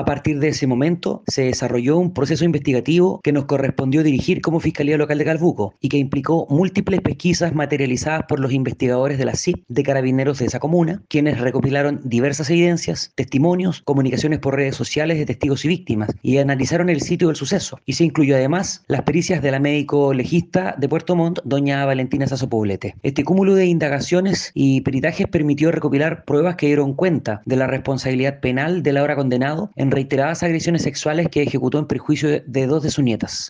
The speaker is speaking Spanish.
A partir de ese momento se desarrolló un proceso investigativo que nos correspondió dirigir como Fiscalía Local de Calbuco y que implicó múltiples pesquisas materializadas por los investigadores de la CIP de carabineros de esa comuna, quienes recopilaron diversas evidencias, testimonios, comunicaciones por redes sociales de testigos y víctimas y analizaron el sitio del suceso. Y se incluyó además las pericias de la médico legista de Puerto Montt, doña Valentina Sasso Poblete. Este cúmulo de indagaciones y peritajes permitió recopilar pruebas que dieron cuenta de la responsabilidad penal del ahora condenado en reiteradas agresiones sexuales que ejecutó en perjuicio de dos de sus nietas.